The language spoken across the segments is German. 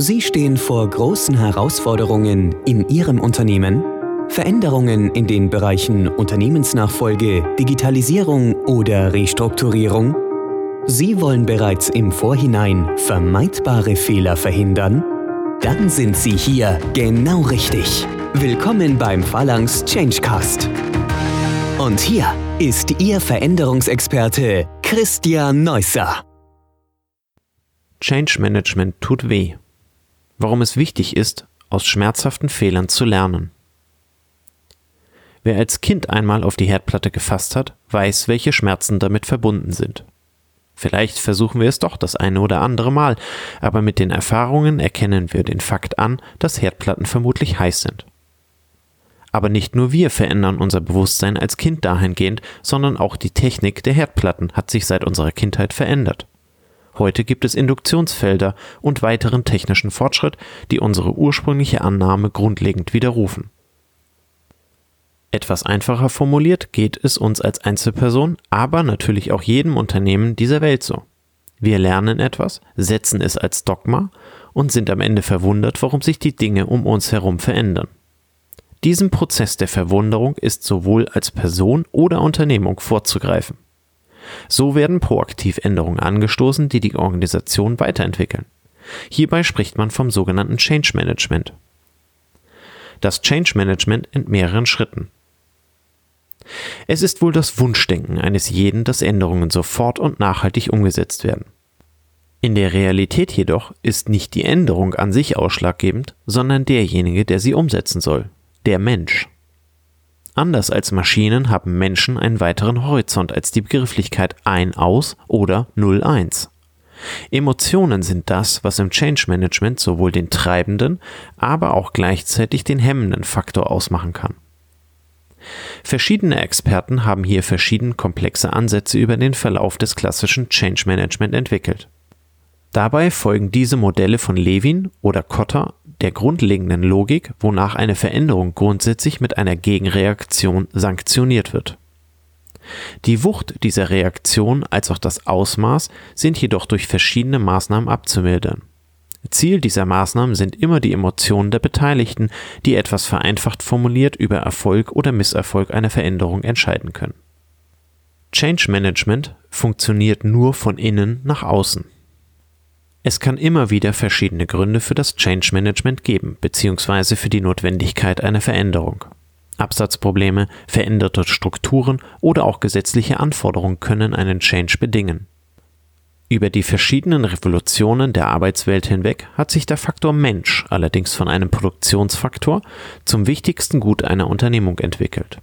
Sie stehen vor großen Herausforderungen in Ihrem Unternehmen? Veränderungen in den Bereichen Unternehmensnachfolge, Digitalisierung oder Restrukturierung? Sie wollen bereits im Vorhinein vermeidbare Fehler verhindern? Dann sind Sie hier genau richtig. Willkommen beim Phalanx Changecast. Und hier ist Ihr Veränderungsexperte Christian Neusser. Change Management tut weh. Warum es wichtig ist, aus schmerzhaften Fehlern zu lernen. Wer als Kind einmal auf die Herdplatte gefasst hat, weiß, welche Schmerzen damit verbunden sind. Vielleicht versuchen wir es doch das eine oder andere Mal, aber mit den Erfahrungen erkennen wir den Fakt an, dass Herdplatten vermutlich heiß sind. Aber nicht nur wir verändern unser Bewusstsein als Kind dahingehend, sondern auch die Technik der Herdplatten hat sich seit unserer Kindheit verändert. Heute gibt es Induktionsfelder und weiteren technischen Fortschritt, die unsere ursprüngliche Annahme grundlegend widerrufen. Etwas einfacher formuliert geht es uns als Einzelperson, aber natürlich auch jedem Unternehmen dieser Welt so. Wir lernen etwas, setzen es als Dogma und sind am Ende verwundert, warum sich die Dinge um uns herum verändern. Diesem Prozess der Verwunderung ist sowohl als Person oder Unternehmung vorzugreifen. So werden proaktiv Änderungen angestoßen, die die Organisation weiterentwickeln. Hierbei spricht man vom sogenannten Change Management. Das Change Management in mehreren Schritten. Es ist wohl das Wunschdenken eines jeden, dass Änderungen sofort und nachhaltig umgesetzt werden. In der Realität jedoch ist nicht die Änderung an sich ausschlaggebend, sondern derjenige, der sie umsetzen soll, der Mensch. Anders als Maschinen haben Menschen einen weiteren Horizont als die Begrifflichkeit ein-aus oder 0-1. Emotionen sind das, was im Change Management sowohl den treibenden, aber auch gleichzeitig den hemmenden Faktor ausmachen kann. Verschiedene Experten haben hier verschieden komplexe Ansätze über den Verlauf des klassischen Change Management entwickelt. Dabei folgen diese Modelle von Levin oder Kotter der grundlegenden Logik, wonach eine Veränderung grundsätzlich mit einer Gegenreaktion sanktioniert wird. Die Wucht dieser Reaktion als auch das Ausmaß sind jedoch durch verschiedene Maßnahmen abzumildern. Ziel dieser Maßnahmen sind immer die Emotionen der Beteiligten, die etwas vereinfacht formuliert über Erfolg oder Misserfolg einer Veränderung entscheiden können. Change Management funktioniert nur von innen nach außen. Es kann immer wieder verschiedene Gründe für das Change Management geben, beziehungsweise für die Notwendigkeit einer Veränderung. Absatzprobleme, veränderte Strukturen oder auch gesetzliche Anforderungen können einen Change bedingen. Über die verschiedenen Revolutionen der Arbeitswelt hinweg hat sich der Faktor Mensch allerdings von einem Produktionsfaktor zum wichtigsten Gut einer Unternehmung entwickelt.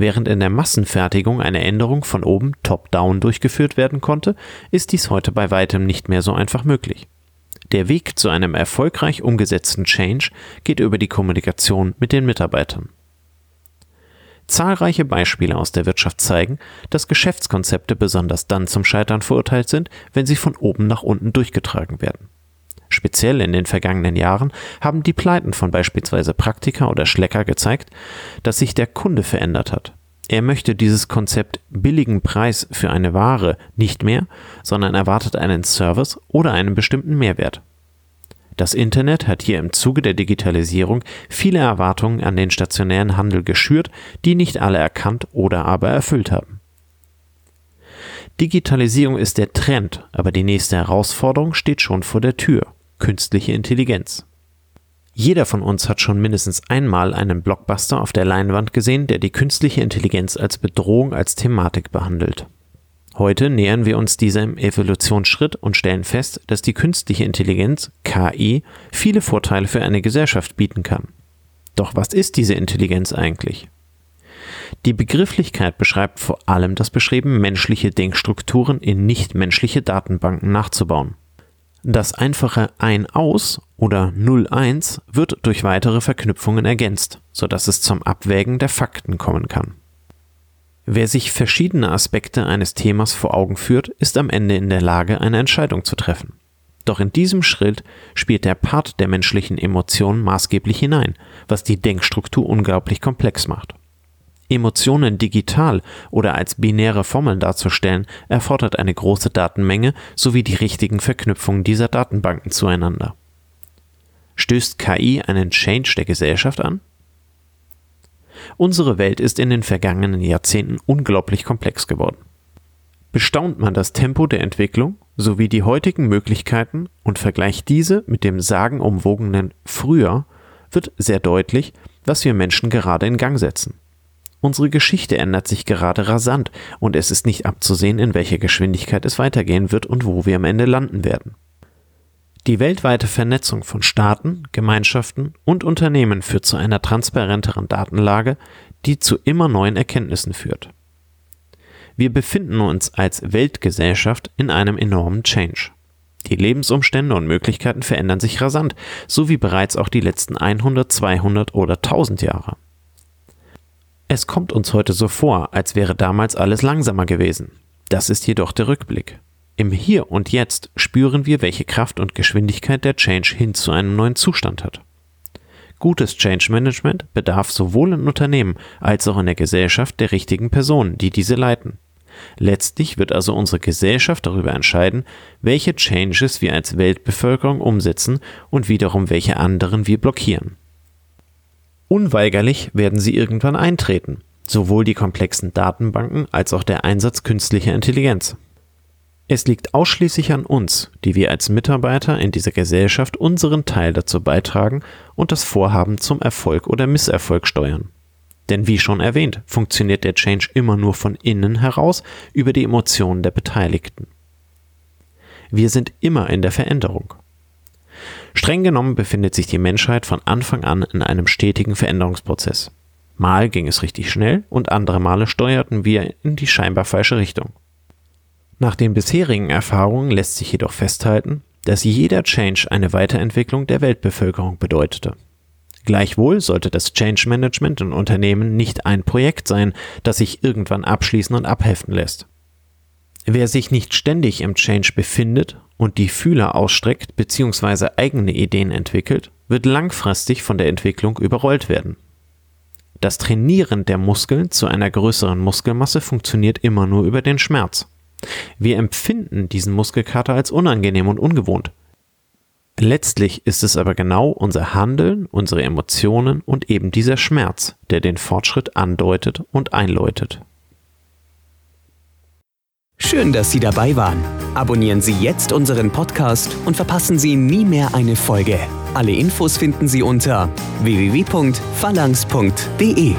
Während in der Massenfertigung eine Änderung von oben top-down durchgeführt werden konnte, ist dies heute bei weitem nicht mehr so einfach möglich. Der Weg zu einem erfolgreich umgesetzten Change geht über die Kommunikation mit den Mitarbeitern. Zahlreiche Beispiele aus der Wirtschaft zeigen, dass Geschäftskonzepte besonders dann zum Scheitern verurteilt sind, wenn sie von oben nach unten durchgetragen werden. Speziell in den vergangenen Jahren haben die Pleiten von beispielsweise Praktika oder Schlecker gezeigt, dass sich der Kunde verändert hat. Er möchte dieses Konzept billigen Preis für eine Ware nicht mehr, sondern erwartet einen Service oder einen bestimmten Mehrwert. Das Internet hat hier im Zuge der Digitalisierung viele Erwartungen an den stationären Handel geschürt, die nicht alle erkannt oder aber erfüllt haben. Digitalisierung ist der Trend, aber die nächste Herausforderung steht schon vor der Tür künstliche Intelligenz. Jeder von uns hat schon mindestens einmal einen Blockbuster auf der Leinwand gesehen, der die künstliche Intelligenz als Bedrohung als Thematik behandelt. Heute nähern wir uns diesem Evolutionsschritt und stellen fest, dass die künstliche Intelligenz, KI, viele Vorteile für eine Gesellschaft bieten kann. Doch was ist diese Intelligenz eigentlich? Die Begrifflichkeit beschreibt vor allem das Bestreben, menschliche Denkstrukturen in nichtmenschliche Datenbanken nachzubauen. Das einfache Ein-Aus oder Null-Eins wird durch weitere Verknüpfungen ergänzt, sodass es zum Abwägen der Fakten kommen kann. Wer sich verschiedene Aspekte eines Themas vor Augen führt, ist am Ende in der Lage, eine Entscheidung zu treffen. Doch in diesem Schritt spielt der Part der menschlichen Emotionen maßgeblich hinein, was die Denkstruktur unglaublich komplex macht. Emotionen digital oder als binäre Formeln darzustellen, erfordert eine große Datenmenge sowie die richtigen Verknüpfungen dieser Datenbanken zueinander. Stößt KI einen Change der Gesellschaft an? Unsere Welt ist in den vergangenen Jahrzehnten unglaublich komplex geworden. Bestaunt man das Tempo der Entwicklung sowie die heutigen Möglichkeiten und vergleicht diese mit dem sagenumwogenen früher, wird sehr deutlich, was wir Menschen gerade in Gang setzen. Unsere Geschichte ändert sich gerade rasant und es ist nicht abzusehen, in welcher Geschwindigkeit es weitergehen wird und wo wir am Ende landen werden. Die weltweite Vernetzung von Staaten, Gemeinschaften und Unternehmen führt zu einer transparenteren Datenlage, die zu immer neuen Erkenntnissen führt. Wir befinden uns als Weltgesellschaft in einem enormen Change. Die Lebensumstände und Möglichkeiten verändern sich rasant, so wie bereits auch die letzten 100, 200 oder 1000 Jahre. Es kommt uns heute so vor, als wäre damals alles langsamer gewesen. Das ist jedoch der Rückblick. Im Hier und Jetzt spüren wir, welche Kraft und Geschwindigkeit der Change hin zu einem neuen Zustand hat. Gutes Change Management bedarf sowohl in Unternehmen als auch in der Gesellschaft der richtigen Personen, die diese leiten. Letztlich wird also unsere Gesellschaft darüber entscheiden, welche Changes wir als Weltbevölkerung umsetzen und wiederum welche anderen wir blockieren. Unweigerlich werden sie irgendwann eintreten, sowohl die komplexen Datenbanken als auch der Einsatz künstlicher Intelligenz. Es liegt ausschließlich an uns, die wir als Mitarbeiter in dieser Gesellschaft unseren Teil dazu beitragen und das Vorhaben zum Erfolg oder Misserfolg steuern. Denn wie schon erwähnt, funktioniert der Change immer nur von innen heraus über die Emotionen der Beteiligten. Wir sind immer in der Veränderung. Streng genommen befindet sich die Menschheit von Anfang an in einem stetigen Veränderungsprozess. Mal ging es richtig schnell und andere Male steuerten wir in die scheinbar falsche Richtung. Nach den bisherigen Erfahrungen lässt sich jedoch festhalten, dass jeder Change eine Weiterentwicklung der Weltbevölkerung bedeutete. Gleichwohl sollte das Change Management in Unternehmen nicht ein Projekt sein, das sich irgendwann abschließen und abheften lässt. Wer sich nicht ständig im Change befindet und die Fühler ausstreckt bzw. eigene Ideen entwickelt, wird langfristig von der Entwicklung überrollt werden. Das Trainieren der Muskeln zu einer größeren Muskelmasse funktioniert immer nur über den Schmerz. Wir empfinden diesen Muskelkater als unangenehm und ungewohnt, Letztlich ist es aber genau unser Handeln, unsere Emotionen und eben dieser Schmerz, der den Fortschritt andeutet und einläutet. Schön, dass Sie dabei waren. Abonnieren Sie jetzt unseren Podcast und verpassen Sie nie mehr eine Folge. Alle Infos finden Sie unter www.phalanx.de.